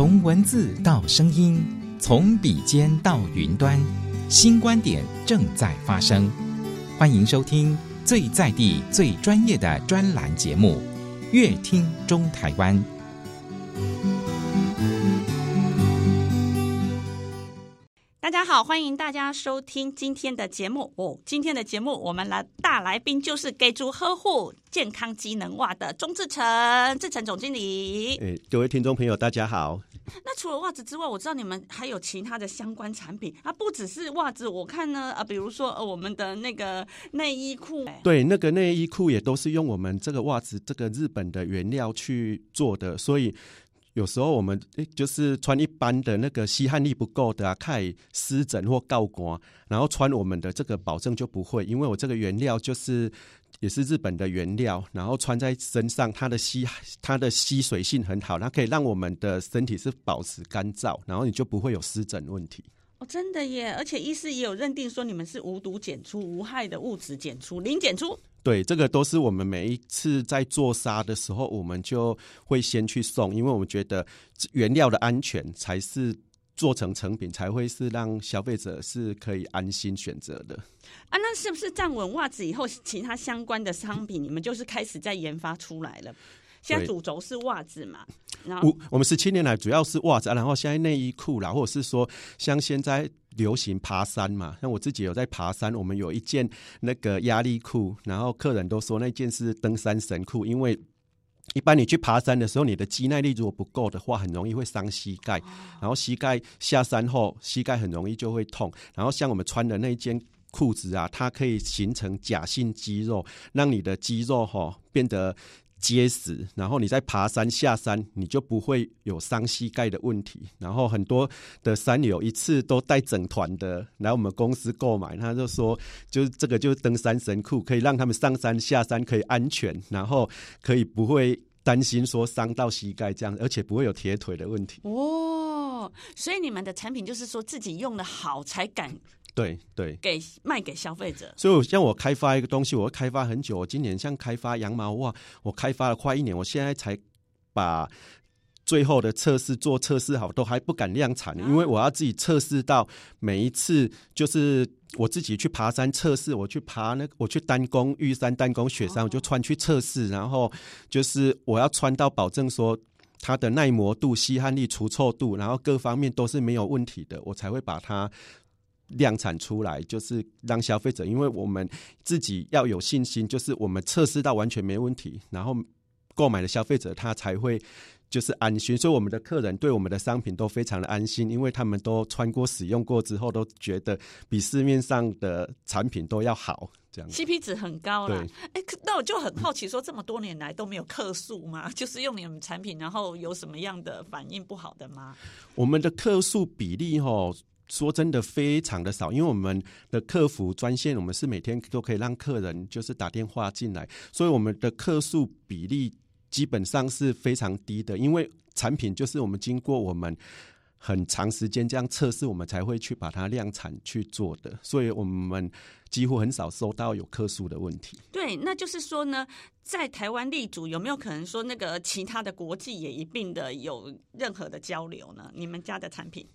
从文字到声音，从笔尖到云端，新观点正在发生。欢迎收听最在地、最专业的专栏节目《乐听中台湾》。大家好，欢迎大家收听今天的节目哦。今天的节目，我们来大来宾就是给足呵护健康机能袜的钟志成，志成总经理。诶，各位听众朋友，大家好。那除了袜子之外，我知道你们还有其他的相关产品啊，不只是袜子。我看呢，啊，比如说呃，我们的那个内衣裤，对，那个内衣裤也都是用我们这个袜子这个日本的原料去做的，所以。有时候我们就是穿一般的那个吸汗力不够的啊，开湿疹或告光，然后穿我们的这个保证就不会，因为我这个原料就是也是日本的原料，然后穿在身上，它的吸它的吸水性很好，它可以让我们的身体是保持干燥，然后你就不会有湿疹问题。哦，真的耶！而且医师也有认定说你们是无毒检出、无害的物质检出、零检出。对，这个都是我们每一次在做纱的时候，我们就会先去送，因为我们觉得原料的安全才是做成成品才会是让消费者是可以安心选择的。啊，那是不是站稳袜子以后，其他相关的商品你们就是开始在研发出来了？现在主轴是袜子嘛，然后我我们十七年来主要是袜子，然后现在内衣裤啦，或者是说像现在流行爬山嘛，像我自己有在爬山，我们有一件那个压力裤，然后客人都说那件是登山神裤，因为一般你去爬山的时候，你的肌耐力如果不够的话，很容易会伤膝盖，然后膝盖下山后，膝盖很容易就会痛，然后像我们穿的那件裤子啊，它可以形成假性肌肉，让你的肌肉哈变得。结实，然后你在爬山下山，你就不会有伤膝盖的问题。然后很多的山友一次都带整团的来我们公司购买，他就说，就是这个就是登山神裤，可以让他们上山下山可以安全，然后可以不会担心说伤到膝盖这样，而且不会有铁腿的问题。哦，所以你们的产品就是说自己用的好才敢。对对，给卖给消费者。所以像我开发一个东西，我会开发很久。我今年像开发羊毛袜，我开发了快一年，我现在才把最后的测试做测试好，都还不敢量产，因为我要自己测试到每一次，就是我自己去爬山测试，我去爬那个，我去单攻玉山、单攻雪山，我就穿去测试，然后就是我要穿到保证说它的耐磨度、吸汗力、除臭度，然后各方面都是没有问题的，我才会把它。量产出来就是让消费者，因为我们自己要有信心，就是我们测试到完全没问题，然后购买的消费者他才会就是安心。所以我们的客人对我们的商品都非常的安心，因为他们都穿过、使用过之后，都觉得比市面上的产品都要好。这样 CP 值很高了。哎，那我就很好奇，说这么多年来都没有客诉吗？就是用你们产品，然后有什么样的反应不好的吗？我们的客诉比例哦。说真的，非常的少，因为我们的客服专线，我们是每天都可以让客人就是打电话进来，所以我们的客诉比例基本上是非常低的。因为产品就是我们经过我们很长时间这样测试，我们才会去把它量产去做的，所以我们几乎很少收到有客诉的问题。对，那就是说呢，在台湾立足，有没有可能说那个其他的国际也一并的有任何的交流呢？你们家的产品？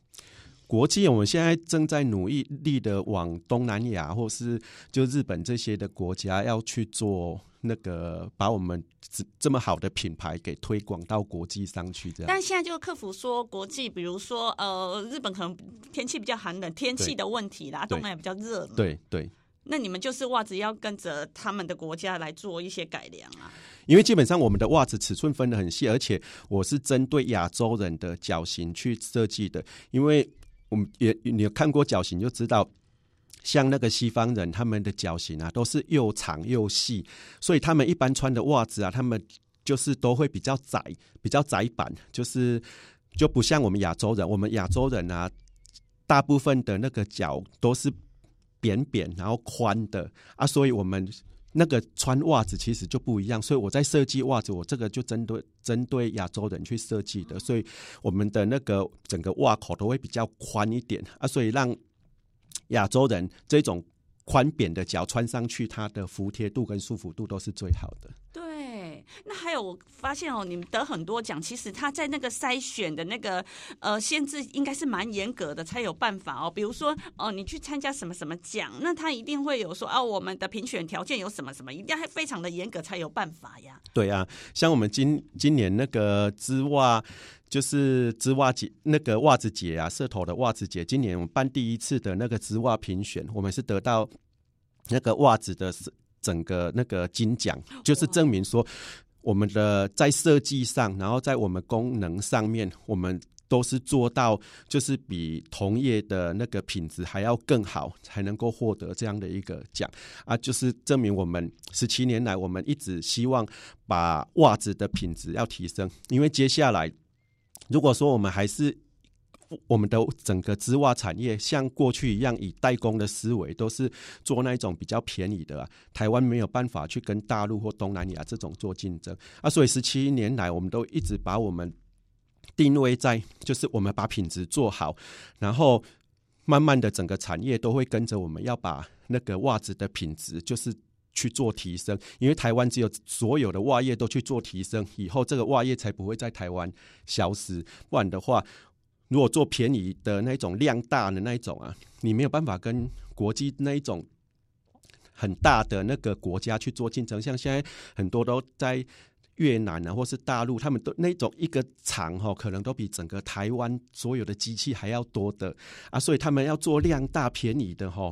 国际，我们现在正在努力的往东南亚或是就日本这些的国家要去做那个，把我们这这么好的品牌给推广到国际上去。这样，但现在就客服说，国际比如说呃，日本可能天气比较寒冷，天气的问题啦，东南亚比较热。对对。那你们就是袜子要跟着他们的国家来做一些改良啊？因为基本上我们的袜子尺寸分的很细，而且我是针对亚洲人的脚型去设计的，因为。我们也你有看过脚型就知道，像那个西方人他们的脚型啊，都是又长又细，所以他们一般穿的袜子啊，他们就是都会比较窄，比较窄版，就是就不像我们亚洲人，我们亚洲人啊，大部分的那个脚都是扁扁然后宽的啊，所以我们。那个穿袜子其实就不一样，所以我在设计袜子，我这个就针对针对亚洲人去设计的，所以我们的那个整个袜口都会比较宽一点啊，所以让亚洲人这种宽扁的脚穿上去，它的服帖度跟舒服度都是最好的。对，那还有我发现哦，你们得很多奖，其实他在那个筛选的那个呃限制应该是蛮严格的，才有办法哦。比如说哦，你去参加什么什么奖，那他一定会有说啊，我们的评选条件有什么什么，一定要非常的严格才有办法呀。对啊，像我们今今年那个织袜，就是织袜节那个袜子节啊，社头的袜子节，今年我们办第一次的那个织袜评选，我们是得到那个袜子的整个那个金奖，就是证明说我们的在设计上，然后在我们功能上面，我们都是做到，就是比同业的那个品质还要更好，才能够获得这样的一个奖啊！就是证明我们十七年来，我们一直希望把袜子的品质要提升，因为接下来如果说我们还是。我们的整个织袜产业像过去一样，以代工的思维，都是做那一种比较便宜的啊。台湾没有办法去跟大陆或东南亚这种做竞争啊，所以十七年来，我们都一直把我们定位在，就是我们把品质做好，然后慢慢的整个产业都会跟着我们，要把那个袜子的品质就是去做提升。因为台湾只有所有的袜业都去做提升，以后这个袜业才不会在台湾消失，不然的话。如果做便宜的那种量大的那一种啊，你没有办法跟国际那一种很大的那个国家去做竞争。像现在很多都在越南啊，或是大陆，他们都那种一个厂哈，可能都比整个台湾所有的机器还要多的啊，所以他们要做量大便宜的哈，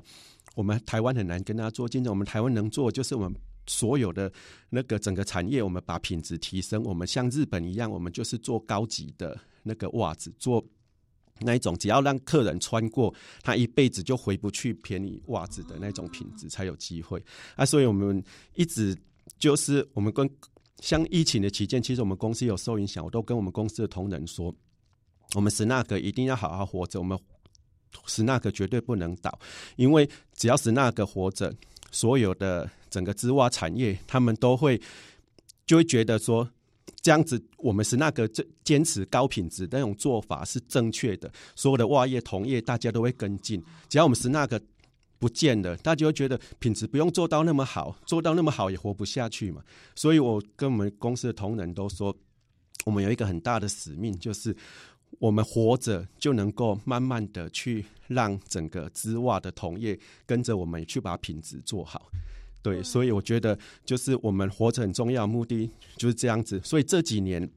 我们台湾很难跟他做竞争。我们台湾能做就是我们所有的那个整个产业，我们把品质提升。我们像日本一样，我们就是做高级的那个袜子做。那一种只要让客人穿过，他一辈子就回不去便宜袜子的那种品质才有机会啊！所以我们一直就是我们跟像疫情的期间，其实我们公司有受影响，我都跟我们公司的同仁说，我们史纳克一定要好好活着，我们史纳格绝对不能倒，因为只要史纳克活着，所有的整个织袜产业他们都会就会觉得说。这样子，我们是那个坚坚持高品质那种做法是正确的。所有的袜业同业，大家都会跟进。只要我们是那个不见了，大家就会觉得品质不用做到那么好，做到那么好也活不下去嘛。所以我跟我们公司的同仁都说，我们有一个很大的使命，就是我们活着就能够慢慢的去让整个织袜的同业跟着我们去把品质做好。对，所以我觉得就是我们活着很重要的目的就是这样子。所以这几年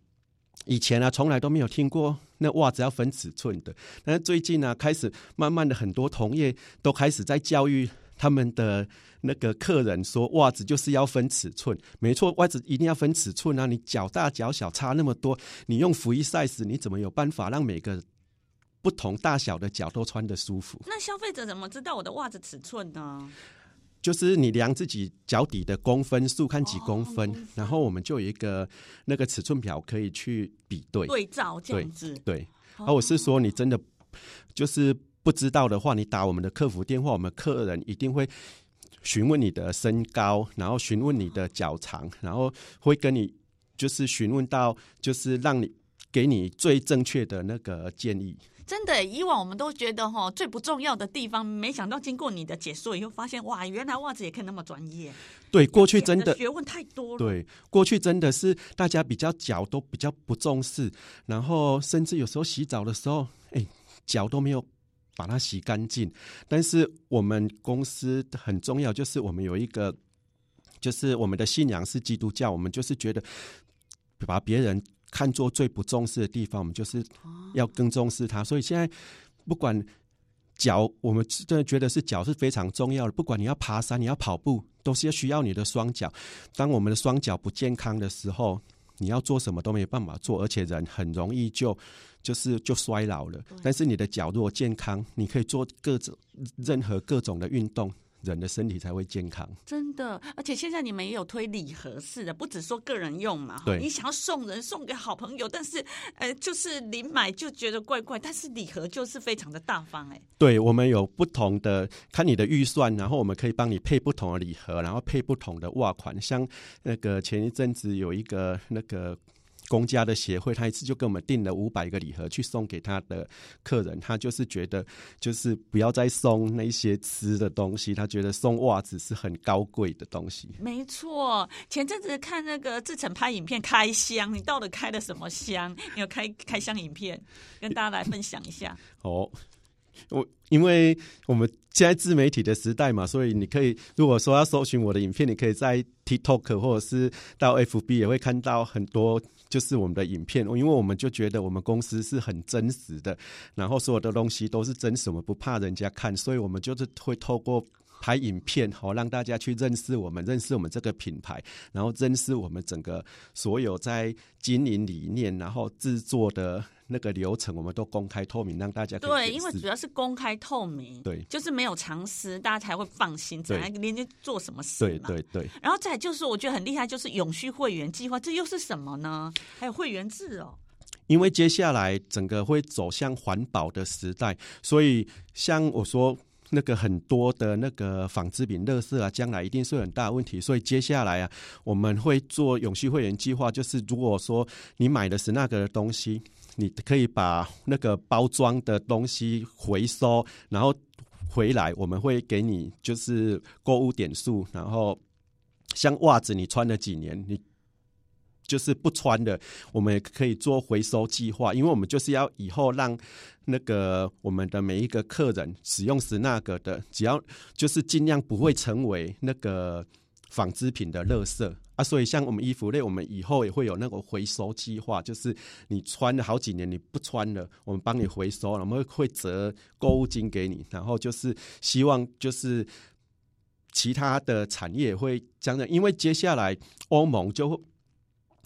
以前呢、啊，从来都没有听过那袜子要分尺寸的。但是最近呢、啊，开始慢慢的很多同业都开始在教育他们的那个客人说，袜子就是要分尺寸。没错，袜子一定要分尺寸啊！你脚大脚小差那么多，你用 free size，你怎么有办法让每个不同大小的脚都穿得舒服？那消费者怎么知道我的袜子尺寸呢？就是你量自己脚底的公分数，看几公分，哦，然后我们就有一个那个尺寸表可以去比对对照这样子。对，对而我是说，你真的就是不知道的话，你打我们的客服电话，我们客人一定会询问你的身高，然后询问你的脚长，然后会跟你就是询问到，就是让你给你最正确的那个建议。真的，以往我们都觉得哈最不重要的地方，没想到经过你的解说以后，发现哇，原来袜子也可以那么专业。对，过去真的学问太多了。对，过去真的是大家比较脚都比较不重视，然后甚至有时候洗澡的时候，哎，脚都没有把它洗干净。但是我们公司很重要，就是我们有一个，就是我们的信仰是基督教，我们就是觉得把别人。看作最不重视的地方，我们就是要更重视它。所以现在不管脚，我们真的觉得是脚是非常重要的。不管你要爬山，你要跑步，都是要需要你的双脚。当我们的双脚不健康的时候，你要做什么都没办法做，而且人很容易就就是就衰老了。但是你的脚如果健康，你可以做各种任何各种的运动。人的身体才会健康，真的。而且现在你们也有推礼盒式的，不只说个人用嘛。对，你想要送人、送给好朋友，但是呃，就是临买就觉得怪怪，但是礼盒就是非常的大方哎。对，我们有不同的，看你的预算，然后我们可以帮你配不同的礼盒，然后配不同的袜款。像那个前一阵子有一个那个公家的协会，他一次就给我们订了五百个礼盒去送给他的客人。他就是觉得，就是不要再送那些吃的东西，他觉得送袜子是很高贵的东西。没错，前阵子看那个志成拍影片开箱，你到底开了什么箱？你有开开箱影片，跟大家来分享一下。哦。我因为我们现在自媒体的时代嘛，所以你可以如果说要搜寻我的影片，你可以在 TikTok 或者是到 FB 也会看到很多就是我们的影片。因为我们就觉得我们公司是很真实的，然后所有的东西都是真实，我们不怕人家看，所以我们就是会透过拍影片，好让大家去认识我们，认识我们这个品牌，然后认识我们整个所有在经营理念，然后制作的。那个流程我们都公开透明，让大家对，因为主要是公开透明，对，就是没有藏私，大家才会放心，才连接做什么事对对对。然后再就是，我觉得很厉害，就是永续会员计划，这又是什么呢？还有会员制哦。因为接下来整个会走向环保的时代，所以像我说那个很多的那个纺织品、垃圾啊，将来一定是很大的问题。所以接下来啊，我们会做永续会员计划，就是如果说你买的是那个东西。你可以把那个包装的东西回收，然后回来，我们会给你就是购物点数。然后像袜子，你穿了几年，你就是不穿的，我们也可以做回收计划。因为我们就是要以后让那个我们的每一个客人使用时那个的，只要就是尽量不会成为那个纺织品的垃圾。啊，所以像我们衣服类，我们以后也会有那个回收计划，就是你穿了好几年，你不穿了，我们帮你回收，我们会折购物金给你，然后就是希望就是其他的产业会这样，因为接下来欧盟就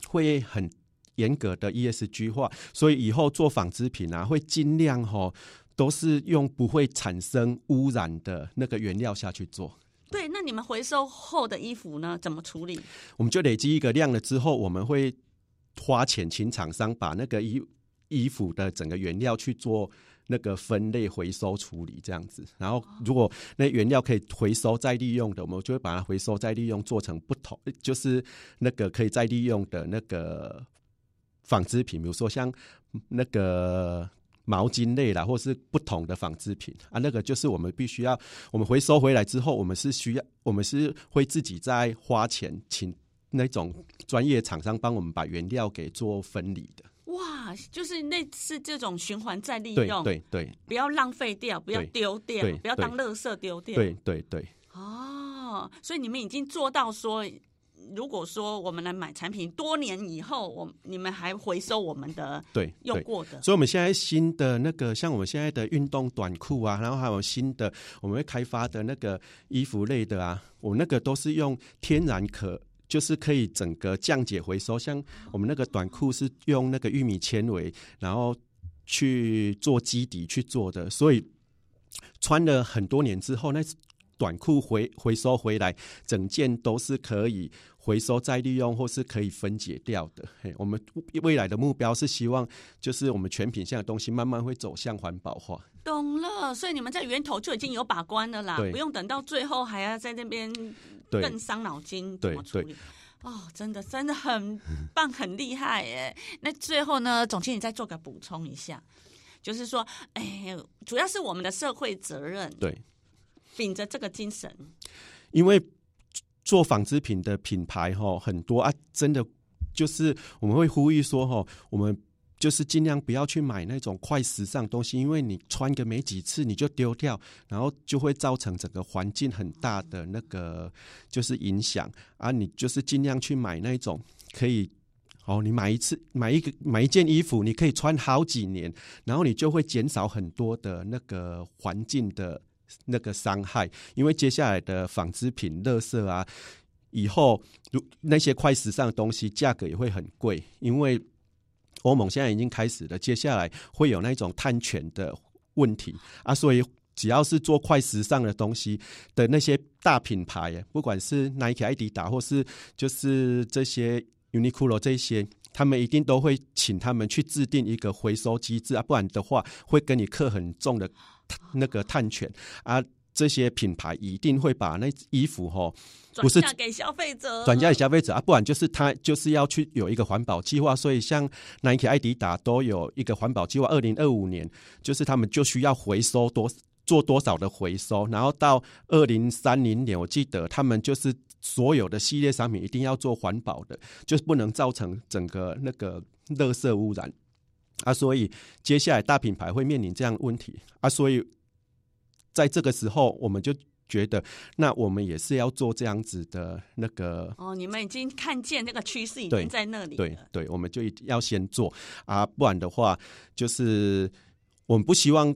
会很严格的 ESG 化，所以以后做纺织品啊，会尽量齁都是用不会产生污染的那个原料下去做。对，那你们回收后的衣服呢？怎么处理？我们就累积一个量了之后，我们会花钱请厂商把那个衣衣服的整个原料去做那个分类回收处理，这样子。然后，如果那原料可以回收再利用的，我们就会把它回收再利用，做成不同，就是那个可以再利用的那个纺织品，比如说像那个。毛巾类啦，或是不同的纺织品啊，那个就是我们必须要，我们回收回来之后，我们是需要，我们是会自己再花钱请那种专业厂商帮我们把原料给做分离的。哇，就是类似这种循环再利用，对对对，不要浪费掉，不要丢掉，不要当垃圾丢掉，对对对。哦，所以你们已经做到说。如果说我们来买产品，多年以后，我你们还回收我们的对用过的，所以我们现在新的那个，像我们现在的运动短裤啊，然后还有新的我们会开发的那个衣服类的啊，我们那个都是用天然可，就是可以整个降解回收。像我们那个短裤是用那个玉米纤维，然后去做基底去做的，所以穿了很多年之后，那短裤回回收回来，整件都是可以。回收再利用或是可以分解掉的。嘿，我们未来的目标是希望，就是我们全品项的东西慢慢会走向环保化。懂了，所以你们在源头就已经有把关了啦，不用等到最后还要在那边更伤脑筋怎么处理。哦，真的真的很棒，很厉害耶！那最后呢，总经理再做个补充一下，就是说，哎，主要是我们的社会责任，对，秉着这个精神，因为。做纺织品的品牌哈很多啊，真的就是我们会呼吁说哈，我们就是尽量不要去买那种快时尚东西，因为你穿个没几次你就丢掉，然后就会造成整个环境很大的那个就是影响啊。你就是尽量去买那种可以哦，你买一次买一个买一件衣服，你可以穿好几年，然后你就会减少很多的那个环境的。那个伤害，因为接下来的纺织品、垃圾啊，以后如那些快时尚的东西，价格也会很贵。因为欧盟现在已经开始了，接下来会有那种碳权的问题啊，所以只要是做快时尚的东西的那些大品牌，不管是 Nike、爱迪达，或是就是这些 Uniqlo 这些，他们一定都会请他们去制定一个回收机制啊，不然的话会跟你课很重的。那个探权啊，这些品牌一定会把那衣服哈，不是转嫁给消费者，转嫁给消费者啊，不然就是他就是要去有一个环保计划。所以像 Nike、艾迪达都有一个环保计划，二零二五年就是他们就需要回收多做多少的回收，然后到二零三零年，我记得他们就是所有的系列商品一定要做环保的，就是不能造成整个那个垃圾污染啊。所以接下来大品牌会面临这样的问题啊，所以。在这个时候，我们就觉得，那我们也是要做这样子的那个。哦，你们已经看见那个趋势已经在那里了。对对，我们就要先做啊，不然的话，就是我们不希望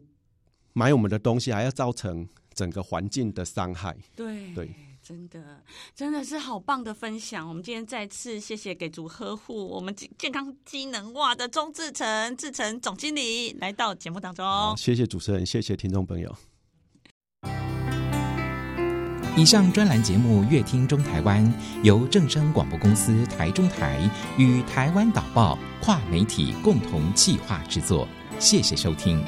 买我们的东西还要造成整个环境的伤害。对对，真的真的是好棒的分享。我们今天再次谢谢给足呵护我们健康机能袜的钟志成志成总经理来到节目当中。谢谢主持人，谢谢听众朋友。以上专栏节目《乐听中台湾》由正声广播公司台中台与台湾导报跨媒体共同企划制作，谢谢收听。